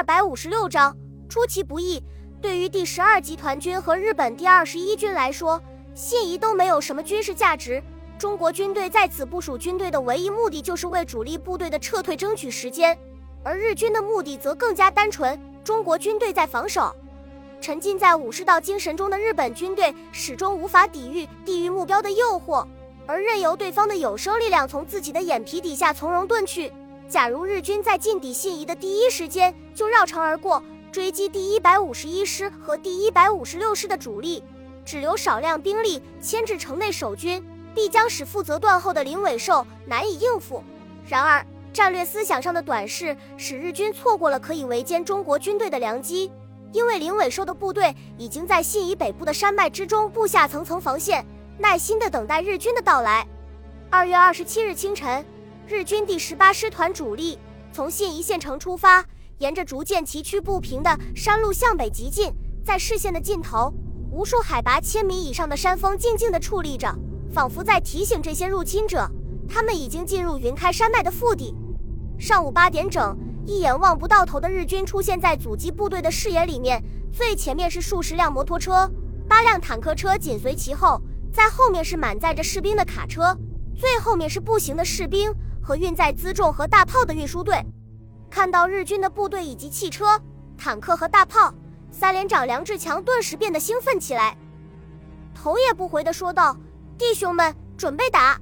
二百五十六章出其不意。对于第十二集团军和日本第二十一军来说，信宜都没有什么军事价值。中国军队在此部署军队的唯一目的就是为主力部队的撤退争取时间，而日军的目的则更加单纯。中国军队在防守，沉浸在武士道精神中的日本军队始终无法抵御地域目标的诱惑，而任由对方的有生力量从自己的眼皮底下从容遁去。假如日军在进抵信宜的第一时间就绕城而过，追击第一百五十一师和第一百五十六师的主力，只留少量兵力牵制城内守军，必将使负责断后的林尾寿难以应付。然而，战略思想上的短视使日军错过了可以围歼中国军队的良机，因为林尾寿的部队已经在信宜北部的山脉之中布下层层防线，耐心地等待日军的到来。二月二十七日清晨。日军第十八师团主力从信宜县城出发，沿着逐渐崎岖不平的山路向北急进。在视线的尽头，无数海拔千米以上的山峰静静地矗立着，仿佛在提醒这些入侵者，他们已经进入云开山脉的腹地。上午八点整，一眼望不到头的日军出现在阻击部队的视野里面。最前面是数十辆摩托车，八辆坦克车紧随其后，在后面是满载着士兵的卡车，最后面是步行的士兵。和运载辎重和大炮的运输队，看到日军的部队以及汽车、坦克和大炮，三连长梁志强顿时变得兴奋起来，头也不回地说道：“弟兄们，准备打！”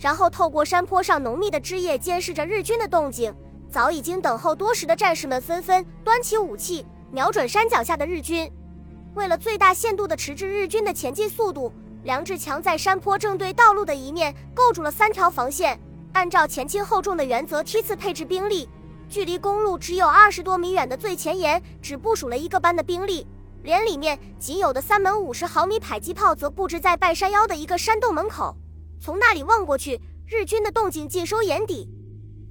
然后透过山坡上浓密的枝叶监视着日军的动静。早已经等候多时的战士们纷纷端起武器，瞄准山脚下的日军。为了最大限度地迟滞日军的前进速度，梁志强在山坡正对道路的一面构筑了三条防线。按照前轻后重的原则梯次配置兵力，距离公路只有二十多米远的最前沿只部署了一个班的兵力，连里面仅有的三门五十毫米迫击炮则布置在半山腰的一个山洞门口。从那里望过去，日军的动静尽收眼底。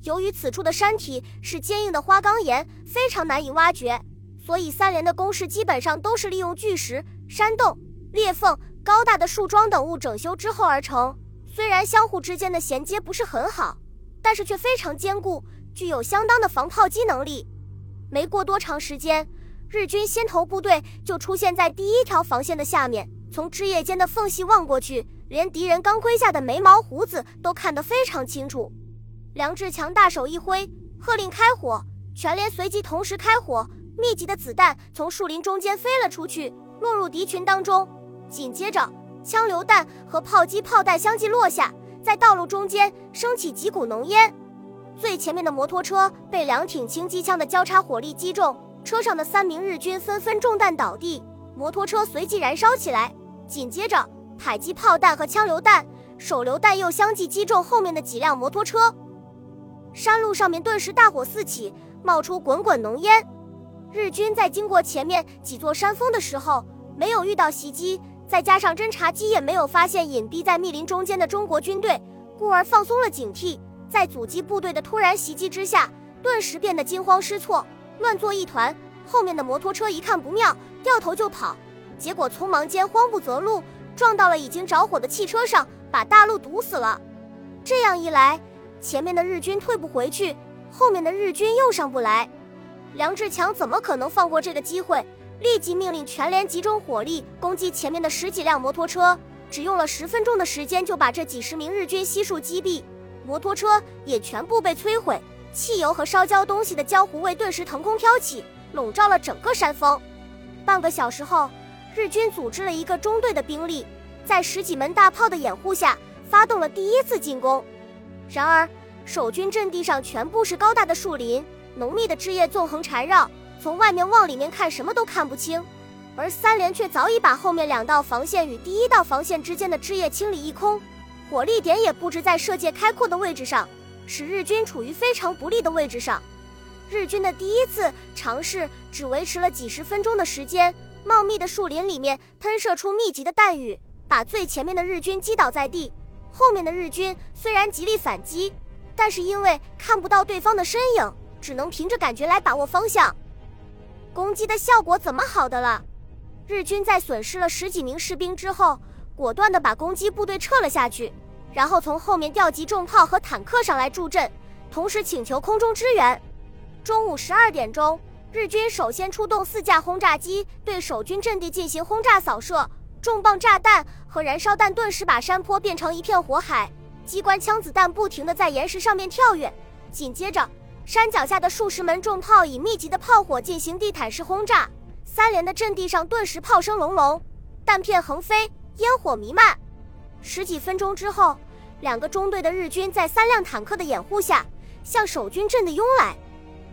由于此处的山体是坚硬的花岗岩，非常难以挖掘，所以三连的工事基本上都是利用巨石、山洞、裂缝、高大的树桩等物整修之后而成。虽然相互之间的衔接不是很好，但是却非常坚固，具有相当的防炮击能力。没过多长时间，日军先头部队就出现在第一条防线的下面。从枝叶间的缝隙望过去，连敌人钢盔下的眉毛胡子都看得非常清楚。梁志强大手一挥，喝令开火，全连随即同时开火。密集的子弹从树林中间飞了出去，落入敌群当中。紧接着，枪榴弹和炮击炮弹相继落下，在道路中间升起几股浓烟。最前面的摩托车被两挺轻机枪的交叉火力击中，车上的三名日军纷纷中弹倒地，摩托车随即燃烧起来。紧接着，迫击炮弹和枪榴弹、手榴弹又相继击中后面的几辆摩托车，山路上面顿时大火四起，冒出滚滚浓烟。日军在经过前面几座山峰的时候，没有遇到袭击。再加上侦察机也没有发现隐蔽在密林中间的中国军队，故而放松了警惕。在阻击部队的突然袭击之下，顿时变得惊慌失措，乱作一团。后面的摩托车一看不妙，掉头就跑，结果匆忙间慌不择路，撞到了已经着火的汽车上，把大路堵死了。这样一来，前面的日军退不回去，后面的日军又上不来。梁志强怎么可能放过这个机会？立即命令全连集中火力攻击前面的十几辆摩托车，只用了十分钟的时间就把这几十名日军悉数击毙，摩托车也全部被摧毁，汽油和烧焦东西的焦糊味顿时腾空飘起，笼罩了整个山峰。半个小时后，日军组织了一个中队的兵力，在十几门大炮的掩护下发动了第一次进攻。然而，守军阵地上全部是高大的树林，浓密的枝叶纵横缠绕。从外面往里面看，什么都看不清，而三连却早已把后面两道防线与第一道防线之间的枝叶清理一空，火力点也布置在射界开阔的位置上，使日军处于非常不利的位置上。日军的第一次尝试只维持了几十分钟的时间，茂密的树林里面喷射出密集的弹雨，把最前面的日军击倒在地。后面的日军虽然极力反击，但是因为看不到对方的身影，只能凭着感觉来把握方向。攻击的效果怎么好的了？日军在损失了十几名士兵之后，果断地把攻击部队撤了下去，然后从后面调集重炮和坦克上来助阵，同时请求空中支援。中午十二点钟，日军首先出动四架轰炸机对守军阵地进行轰炸扫射，重磅炸弹和燃烧弹顿时把山坡变成一片火海，机关枪子弹不停地在岩石上面跳跃。紧接着，山脚下的数十门重炮以密集的炮火进行地毯式轰炸，三连的阵地上顿时炮声隆隆，弹片横飞，烟火弥漫。十几分钟之后，两个中队的日军在三辆坦克的掩护下向守军阵地拥来。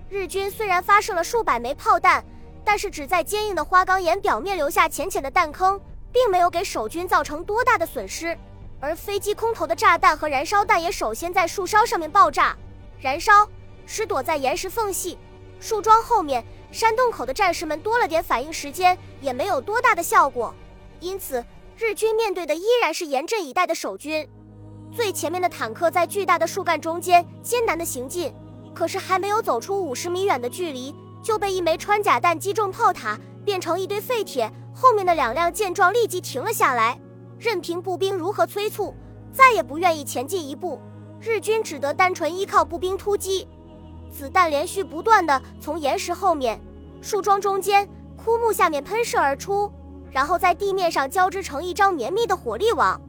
日军虽然发射了数百枚炮弹，但是只在坚硬的花岗岩表面留下浅浅的弹坑，并没有给守军造成多大的损失。而飞机空投的炸弹和燃烧弹也首先在树梢上面爆炸、燃烧，使躲在岩石缝隙、树桩后面、山洞口的战士们多了点反应时间，也没有多大的效果。因此，日军面对的依然是严阵以待的守军。最前面的坦克在巨大的树干中间艰难地行进。可是还没有走出五十米远的距离，就被一枚穿甲弹击中炮塔，变成一堆废铁。后面的两辆见状，立即停了下来，任凭步兵如何催促，再也不愿意前进一步。日军只得单纯依靠步兵突击，子弹连续不断的从岩石后面、树桩中间、枯木下面喷射而出，然后在地面上交织成一张绵密的火力网。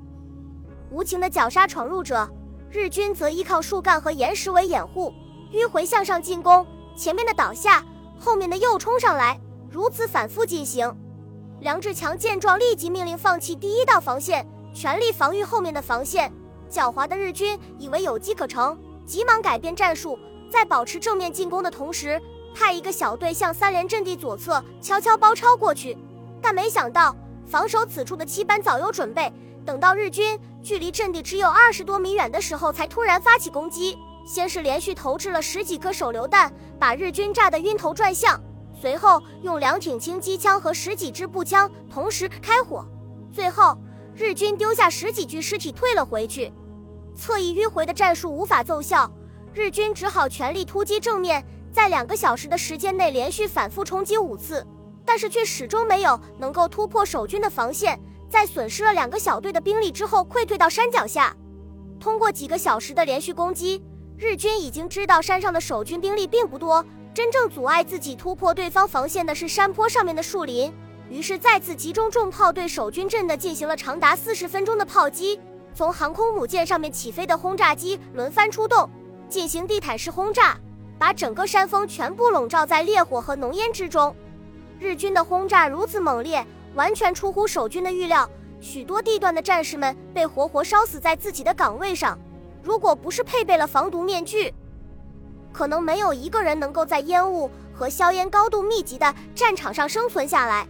无情的绞杀闯入者，日军则依靠树干和岩石为掩护。迂回向上进攻，前面的倒下，后面的又冲上来，如此反复进行。梁志强见状，立即命令放弃第一道防线，全力防御后面的防线。狡猾的日军以为有机可乘，急忙改变战术，在保持正面进攻的同时，派一个小队向三连阵地左侧悄悄包抄过去。但没想到，防守此处的七班早有准备，等到日军距离阵地只有二十多米远的时候，才突然发起攻击。先是连续投掷了十几颗手榴弹，把日军炸得晕头转向。随后用两挺轻机枪和十几支步枪同时开火。最后，日军丢下十几具尸体退了回去。侧翼迂回的战术无法奏效，日军只好全力突击正面。在两个小时的时间内，连续反复冲击五次，但是却始终没有能够突破守军的防线。在损失了两个小队的兵力之后，溃退到山脚下。通过几个小时的连续攻击。日军已经知道山上的守军兵力并不多，真正阻碍自己突破对方防线的是山坡上面的树林。于是再次集中重炮对守军阵的进行了长达四十分钟的炮击。从航空母舰上面起飞的轰炸机轮番出动，进行地毯式轰炸，把整个山峰全部笼罩在烈火和浓烟之中。日军的轰炸如此猛烈，完全出乎守军的预料，许多地段的战士们被活活烧死在自己的岗位上。如果不是配备了防毒面具，可能没有一个人能够在烟雾和硝烟高度密集的战场上生存下来。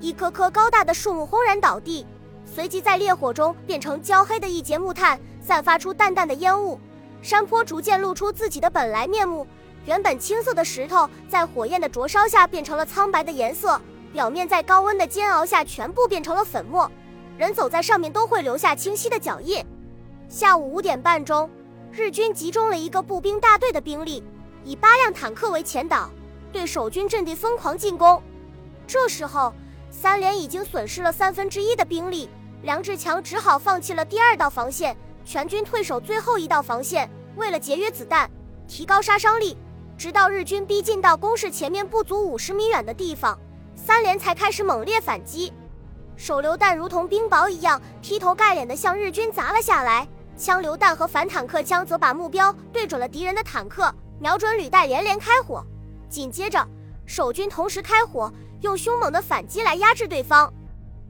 一棵棵高大的树木轰然倒地，随即在烈火中变成焦黑的一截木炭，散发出淡淡的烟雾。山坡逐渐露出自己的本来面目，原本青色的石头在火焰的灼烧下变成了苍白的颜色，表面在高温的煎熬下全部变成了粉末，人走在上面都会留下清晰的脚印。下午五点半钟，日军集中了一个步兵大队的兵力，以八辆坦克为前导，对守军阵地疯狂进攻。这时候，三连已经损失了三分之一的兵力，梁志强只好放弃了第二道防线，全军退守最后一道防线。为了节约子弹，提高杀伤力，直到日军逼近到攻势前面不足五十米远的地方，三连才开始猛烈反击。手榴弹如同冰雹一样劈头盖脸地向日军砸了下来。枪榴弹和反坦克枪则把目标对准了敌人的坦克，瞄准履带连连开火。紧接着，守军同时开火，用凶猛的反击来压制对方。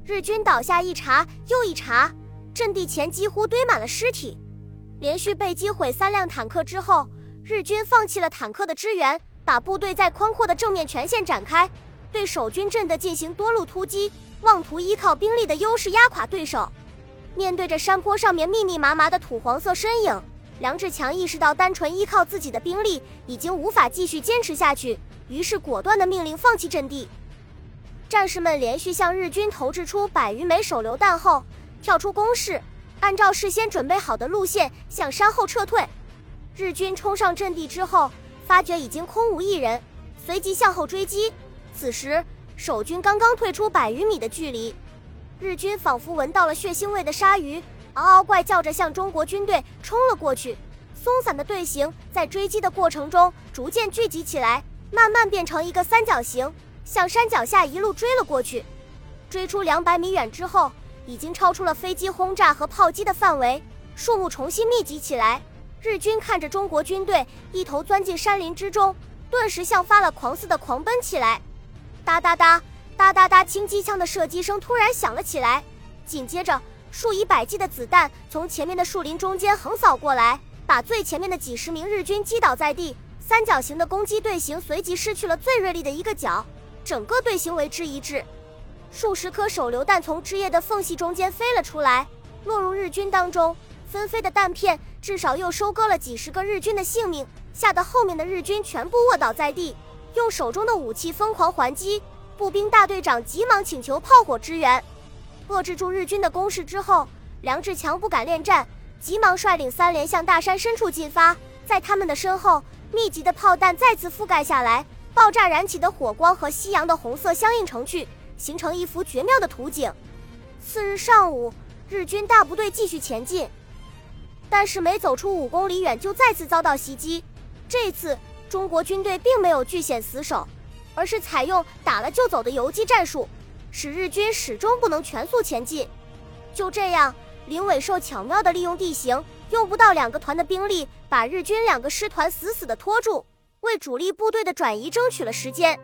日军倒下一茬又一茬，阵地前几乎堆满了尸体。连续被击毁三辆坦克之后，日军放弃了坦克的支援，把部队在宽阔的正面全线展开，对守军阵地进行多路突击，妄图依靠兵力的优势压垮对手。面对着山坡上面密密麻麻的土黄色身影，梁志强意识到单纯依靠自己的兵力已经无法继续坚持下去，于是果断的命令放弃阵地。战士们连续向日军投掷出百余枚手榴弹后，跳出攻势，按照事先准备好的路线向山后撤退。日军冲上阵地之后，发觉已经空无一人，随即向后追击。此时守军刚刚退出百余米的距离。日军仿佛闻到了血腥味的鲨鱼，嗷嗷怪叫着向中国军队冲了过去。松散的队形在追击的过程中逐渐聚集起来，慢慢变成一个三角形，向山脚下一路追了过去。追出两百米远之后，已经超出了飞机轰炸和炮击的范围，树木重新密集起来。日军看着中国军队一头钻进山林之中，顿时像发了狂似的狂奔起来。哒哒哒哒哒哒，轻机枪的射击声突然响了起来，紧接着数以百计的子弹从前面的树林中间横扫过来，把最前面的几十名日军击倒在地。三角形的攻击队形随即失去了最锐利的一个角，整个队形为之一致。数十颗手榴弹从枝叶的缝隙中间飞了出来，落入日军当中。纷飞的弹片至少又收割了几十个日军的性命，吓得后面的日军全部卧倒在地，用手中的武器疯狂还击。步兵大队长急忙请求炮火支援，遏制住日军的攻势之后，梁志强不敢恋战，急忙率领三连向大山深处进发。在他们的身后。密集的炮弹再次覆盖下来，爆炸燃起的火光和夕阳的红色相映成趣，形成一幅绝妙的图景。次日上午，日军大部队继续前进，但是没走出五公里远就再次遭到袭击。这次中国军队并没有据险死守，而是采用打了就走的游击战术，使日军始终不能全速前进。就这样，林伟寿巧妙地利用地形。用不到两个团的兵力，把日军两个师团死死地拖住，为主力部队的转移争取了时间。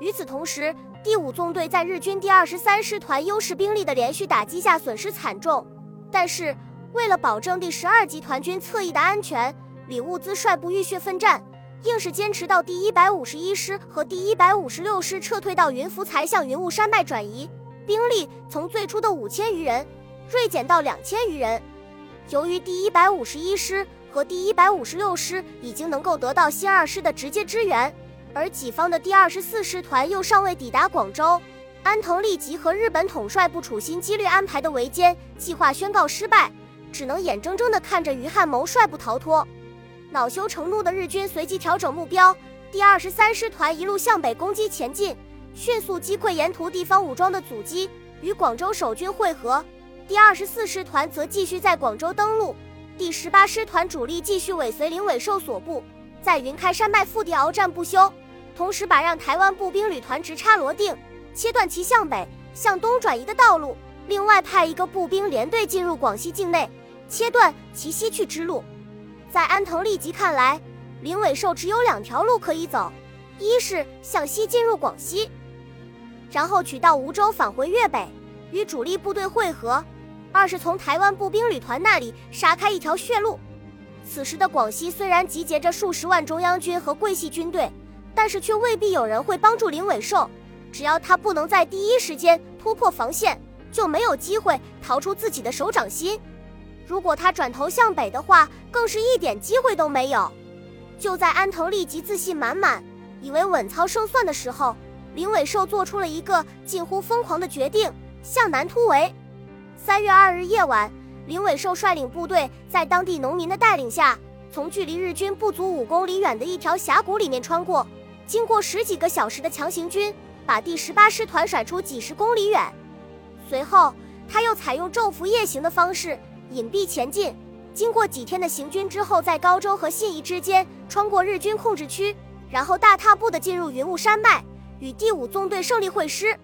与此同时，第五纵队在日军第二十三师团优势兵力的连续打击下损失惨重。但是，为了保证第十二集团军侧翼的安全，李物资率部浴血奋战，硬是坚持到第一百五十一师和第一百五十六师撤退到云浮才向云雾山脉转移，兵力从最初的五千余人锐减到两千余人。由于第一百五十一师和第一百五十六师已经能够得到新二师的直接支援，而己方的第二十四师团又尚未抵达广州，安藤利吉和日本统帅部处心积虑安排的围歼计划宣告失败，只能眼睁睁地看着于汉谋率部逃脱。恼羞成怒的日军随即调整目标，第二十三师团一路向北攻击前进，迅速击溃沿途地方武装的阻击，与广州守军会合。第二十四师团则继续在广州登陆，第十八师团主力继续尾随林伟寿所部，在云开山脉腹地鏖战不休，同时把让台湾步兵旅团直插罗定，切断其向北、向东转移的道路。另外派一个步兵连队进入广西境内，切断其西去之路。在安藤利吉看来，林伟寿只有两条路可以走：一是向西进入广西，然后取道梧州返回粤北，与主力部队会合。二是从台湾步兵旅团那里杀开一条血路。此时的广西虽然集结着数十万中央军和桂系军队，但是却未必有人会帮助林伟寿。只要他不能在第一时间突破防线，就没有机会逃出自己的手掌心。如果他转头向北的话，更是一点机会都没有。就在安藤立即自信满满，以为稳操胜算的时候，林伟寿做出了一个近乎疯狂的决定：向南突围。三月二日夜晚，林伟寿率领部队在当地农民的带领下，从距离日军不足五公里远的一条峡谷里面穿过。经过十几个小时的强行军，把第十八师团甩出几十公里远。随后，他又采用昼伏夜行的方式隐蔽前进。经过几天的行军之后，在高州和信宜之间穿过日军控制区，然后大踏步地进入云雾山脉，与第五纵队胜利会师。